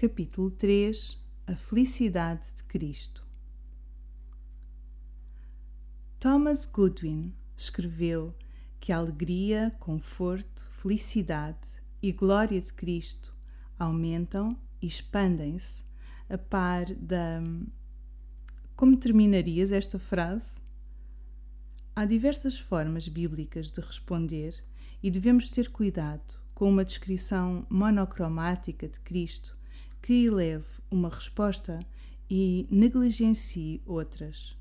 Capítulo 3 A Felicidade de Cristo Thomas Goodwin escreveu que a alegria, conforto, felicidade e glória de Cristo aumentam e expandem-se a par da. Como terminarias esta frase? Há diversas formas bíblicas de responder e devemos ter cuidado com uma descrição monocromática de Cristo que eleve uma resposta e negligencie outras.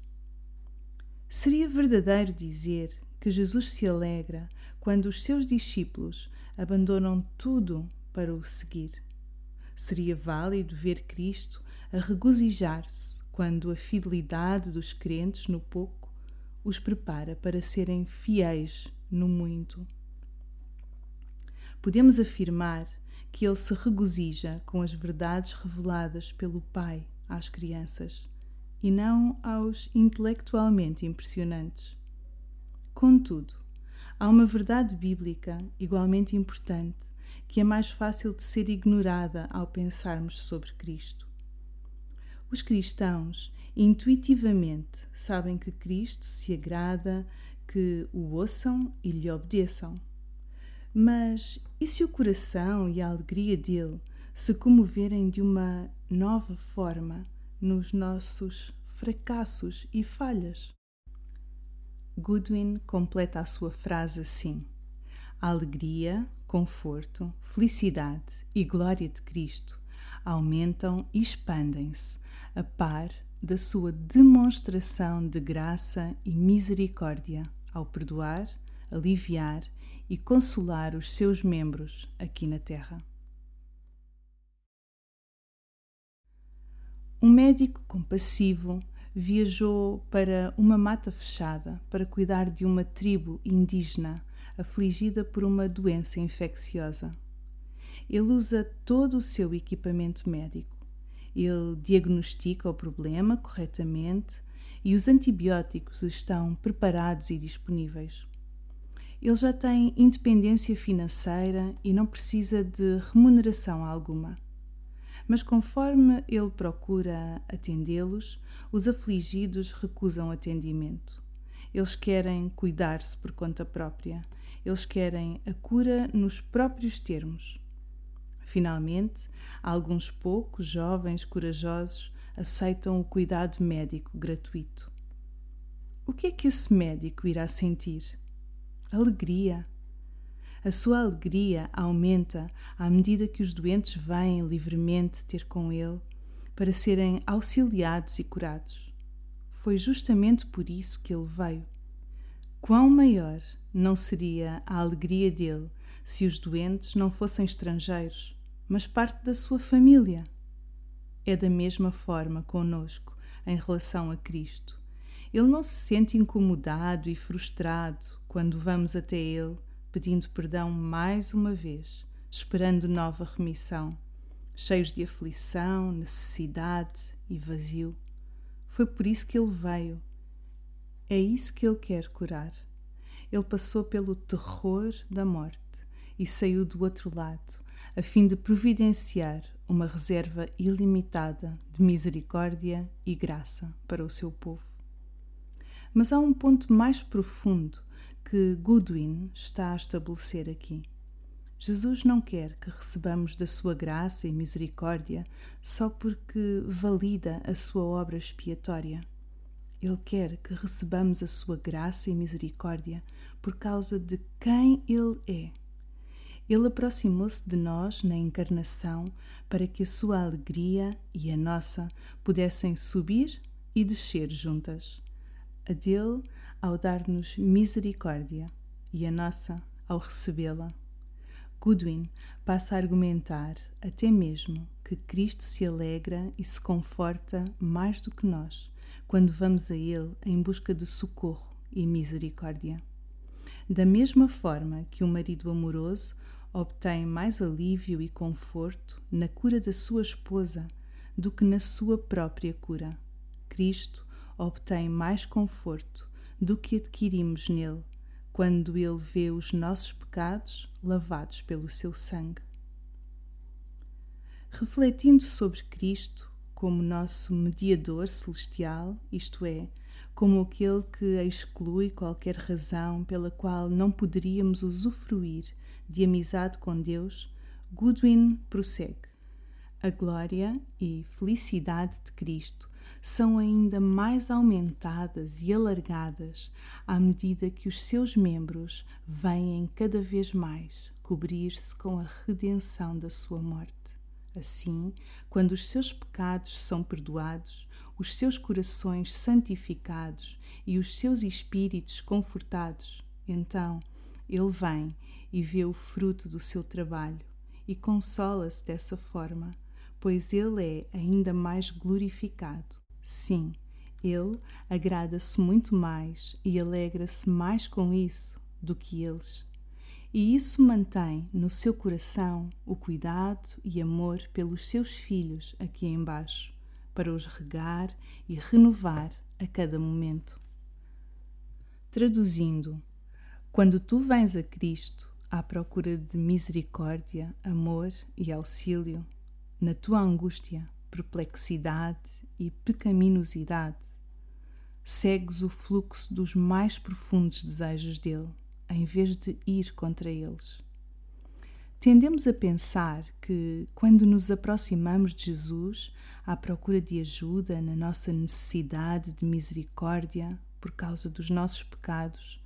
Seria verdadeiro dizer que Jesus se alegra quando os seus discípulos abandonam tudo para o seguir. Seria válido ver Cristo a regozijar-se quando a fidelidade dos crentes no pouco os prepara para serem fiéis no muito. Podemos afirmar que ele se regozija com as verdades reveladas pelo Pai às crianças e não aos intelectualmente impressionantes. Contudo, há uma verdade bíblica igualmente importante que é mais fácil de ser ignorada ao pensarmos sobre Cristo. Os cristãos intuitivamente sabem que Cristo se agrada que o ouçam e lhe obedeçam. Mas e se o coração e a alegria dele se comoverem de uma nova forma nos nossos fracassos e falhas? Goodwin completa a sua frase assim: A alegria, conforto, felicidade e glória de Cristo aumentam e expandem-se a par da sua demonstração de graça e misericórdia ao perdoar, aliviar e consolar os seus membros aqui na Terra. Um médico compassivo viajou para uma mata fechada para cuidar de uma tribo indígena afligida por uma doença infecciosa. Ele usa todo o seu equipamento médico. Ele diagnostica o problema corretamente e os antibióticos estão preparados e disponíveis. Ele já tem independência financeira e não precisa de remuneração alguma. Mas conforme ele procura atendê-los, os afligidos recusam atendimento. Eles querem cuidar-se por conta própria. Eles querem a cura nos próprios termos. Finalmente, alguns poucos jovens corajosos aceitam o cuidado médico gratuito. O que é que esse médico irá sentir? Alegria a sua alegria aumenta à medida que os doentes vêm livremente ter com ele para serem auxiliados e curados. Foi justamente por isso que ele veio. Quão maior não seria a alegria dele se os doentes não fossem estrangeiros, mas parte da sua família? É da mesma forma conosco em relação a Cristo. Ele não se sente incomodado e frustrado quando vamos até Ele pedindo perdão mais uma vez, esperando nova remissão, cheios de aflição, necessidade e vazio. Foi por isso que ele veio. É isso que ele quer curar. Ele passou pelo terror da morte e saiu do outro lado, a fim de providenciar uma reserva ilimitada de misericórdia e graça para o seu povo. Mas há um ponto mais profundo que Goodwin está a estabelecer aqui. Jesus não quer que recebamos da sua graça e misericórdia só porque valida a sua obra expiatória. Ele quer que recebamos a sua graça e misericórdia por causa de quem Ele é. Ele aproximou-se de nós na encarnação para que a sua alegria e a nossa pudessem subir e descer juntas. A dele ao dar-nos misericórdia e a nossa ao recebê-la. Goodwin passa a argumentar até mesmo que Cristo se alegra e se conforta mais do que nós quando vamos a Ele em busca de socorro e misericórdia. Da mesma forma que um marido amoroso obtém mais alívio e conforto na cura da sua esposa do que na sua própria cura, Cristo obtém mais conforto do que adquirimos nele quando ele vê os nossos pecados lavados pelo seu sangue. refletindo sobre Cristo como nosso mediador celestial, isto é, como aquele que exclui qualquer razão pela qual não poderíamos usufruir de amizade com Deus, Goodwin prossegue. A glória e felicidade de Cristo são ainda mais aumentadas e alargadas à medida que os seus membros vêm cada vez mais cobrir-se com a redenção da sua morte. Assim, quando os seus pecados são perdoados, os seus corações santificados e os seus espíritos confortados, então ele vem e vê o fruto do seu trabalho e consola-se dessa forma, pois ele é ainda mais glorificado. Sim, ele agrada-se muito mais e alegra-se mais com isso do que eles e isso mantém no seu coração o cuidado e amor pelos seus filhos aqui embaixo, para os regar e renovar a cada momento. Traduzindo, quando tu vens a Cristo à procura de misericórdia, amor e auxílio, na tua angústia, perplexidade e pecaminosidade, segues o fluxo dos mais profundos desejos dele em vez de ir contra eles. Tendemos a pensar que, quando nos aproximamos de Jesus à procura de ajuda na nossa necessidade de misericórdia por causa dos nossos pecados,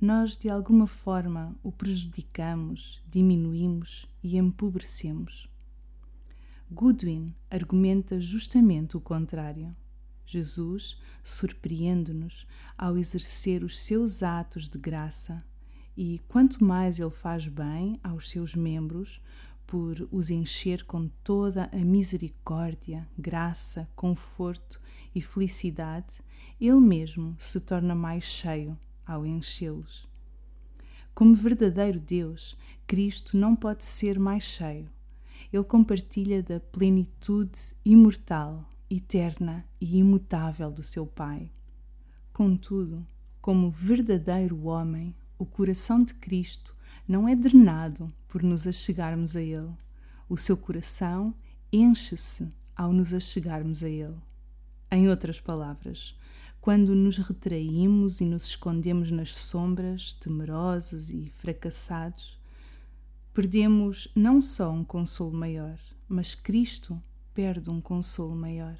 nós de alguma forma o prejudicamos, diminuímos e empobrecemos. Goodwin argumenta justamente o contrário. Jesus surpreende-nos ao exercer os seus atos de graça e quanto mais ele faz bem aos seus membros, por os encher com toda a misericórdia, graça, conforto e felicidade, ele mesmo se torna mais cheio ao enchê-los. Como verdadeiro Deus, Cristo não pode ser mais cheio. Ele compartilha da plenitude imortal, eterna e imutável do seu Pai. Contudo, como verdadeiro homem, o coração de Cristo não é drenado por nos achegarmos a Ele. O seu coração enche-se ao nos achegarmos a Ele. Em outras palavras, quando nos retraímos e nos escondemos nas sombras, temerosos e fracassados, perdemos não só um consolo maior, mas Cristo perde um consolo maior.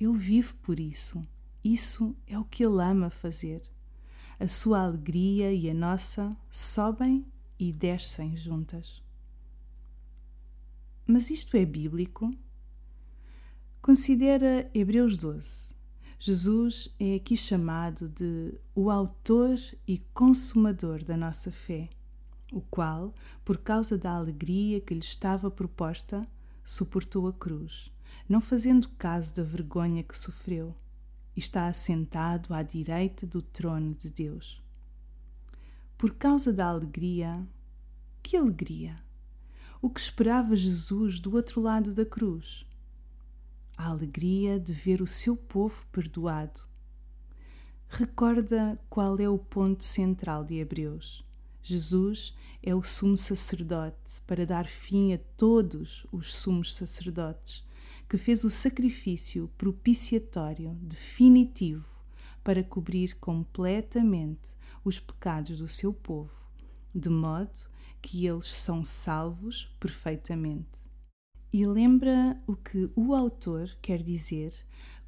Ele vive por isso. Isso é o que ele ama fazer a sua alegria e a nossa sobem e descem juntas. Mas isto é bíblico? Considera Hebreus 12. Jesus é aqui chamado de o autor e consumador da nossa fé, o qual, por causa da alegria que lhe estava proposta, suportou a cruz, não fazendo caso da vergonha que sofreu está assentado à direita do trono de Deus. Por causa da alegria, que alegria! O que esperava Jesus do outro lado da cruz? A alegria de ver o seu povo perdoado. Recorda qual é o ponto central de Hebreus. Jesus é o sumo sacerdote para dar fim a todos os sumos sacerdotes que fez o sacrifício propiciatório definitivo para cobrir completamente os pecados do seu povo, de modo que eles são salvos perfeitamente. E lembra o que o autor quer dizer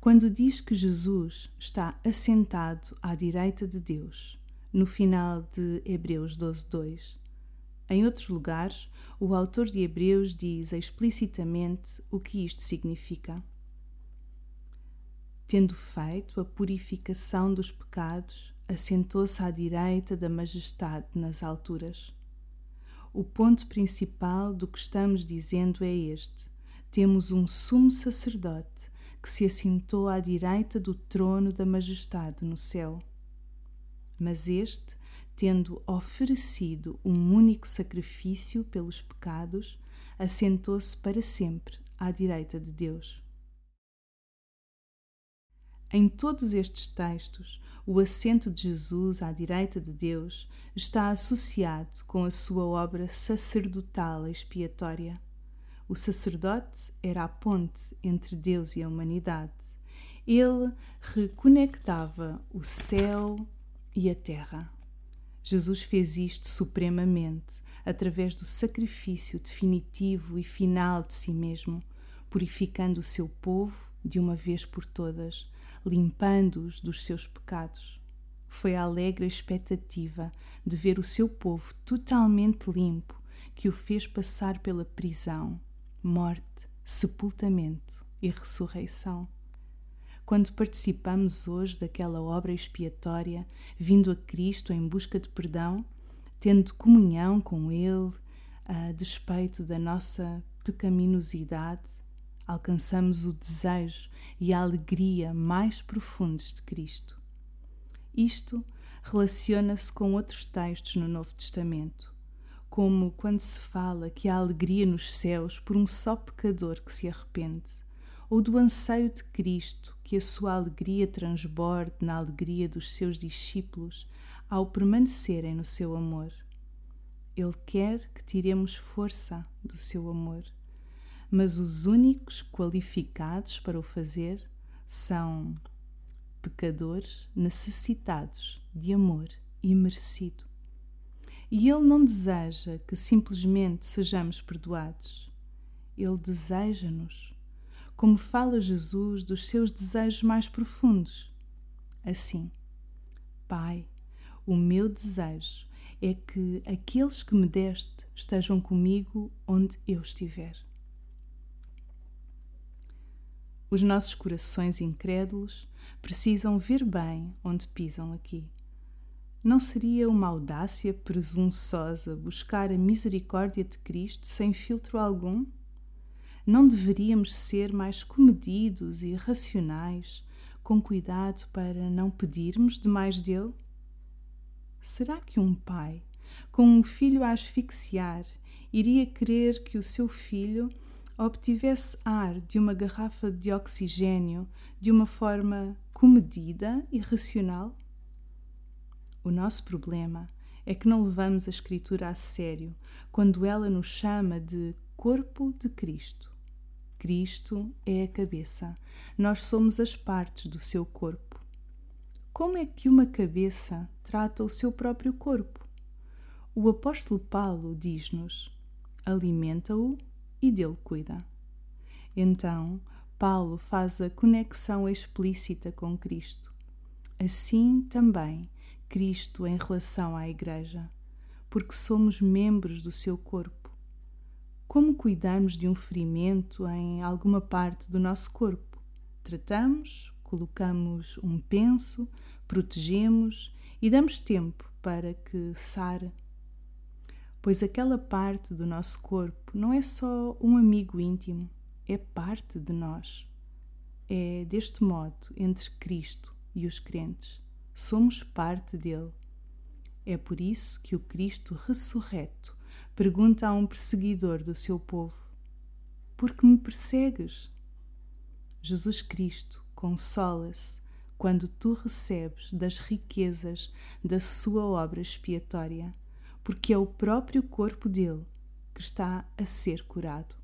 quando diz que Jesus está assentado à direita de Deus, no final de Hebreus 12:2. Em outros lugares, o autor de Hebreus diz explicitamente o que isto significa. Tendo feito a purificação dos pecados, assentou-se à direita da majestade nas alturas. O ponto principal do que estamos dizendo é este: temos um sumo sacerdote que se assentou à direita do trono da majestade no céu. Mas este tendo oferecido um único sacrifício pelos pecados, assentou-se para sempre à direita de Deus. Em todos estes textos, o assento de Jesus à direita de Deus está associado com a sua obra sacerdotal expiatória. O sacerdote era a ponte entre Deus e a humanidade. Ele reconectava o céu e a terra. Jesus fez isto supremamente, através do sacrifício definitivo e final de si mesmo, purificando o seu povo de uma vez por todas, limpando-os dos seus pecados. Foi a alegre expectativa de ver o seu povo totalmente limpo que o fez passar pela prisão, morte, sepultamento e ressurreição. Quando participamos hoje daquela obra expiatória, vindo a Cristo em busca de perdão, tendo comunhão com Ele, a despeito da nossa pecaminosidade, alcançamos o desejo e a alegria mais profundos de Cristo. Isto relaciona-se com outros textos no Novo Testamento, como quando se fala que há alegria nos céus por um só pecador que se arrepende, ou do anseio de Cristo que a sua alegria transborde na alegria dos seus discípulos ao permanecerem no seu amor. Ele quer que tiremos força do seu amor, mas os únicos qualificados para o fazer são pecadores necessitados de amor imerecido. E Ele não deseja que simplesmente sejamos perdoados. Ele deseja-nos, como fala Jesus dos seus desejos mais profundos. Assim, Pai, o meu desejo é que aqueles que me deste estejam comigo onde eu estiver. Os nossos corações incrédulos precisam ver bem onde pisam aqui. Não seria uma audácia presunçosa buscar a misericórdia de Cristo sem filtro algum? Não deveríamos ser mais comedidos e racionais, com cuidado para não pedirmos demais dele? Será que um pai, com um filho a asfixiar, iria querer que o seu filho obtivesse ar de uma garrafa de oxigênio de uma forma comedida e racional? O nosso problema é que não levamos a Escritura a sério quando ela nos chama de corpo de Cristo. Cristo é a cabeça, nós somos as partes do seu corpo. Como é que uma cabeça trata o seu próprio corpo? O apóstolo Paulo diz-nos: alimenta-o e dele cuida. Então, Paulo faz a conexão explícita com Cristo. Assim também Cristo em relação à Igreja, porque somos membros do seu corpo. Como cuidamos de um ferimento em alguma parte do nosso corpo? Tratamos, colocamos um penso, protegemos e damos tempo para que sare. Pois aquela parte do nosso corpo não é só um amigo íntimo, é parte de nós. É deste modo entre Cristo e os crentes somos parte dele. É por isso que o Cristo ressurreto pergunta a um perseguidor do seu povo: Por que me persegues? Jesus Cristo consola-se quando tu recebes das riquezas da sua obra expiatória, porque é o próprio corpo dele que está a ser curado.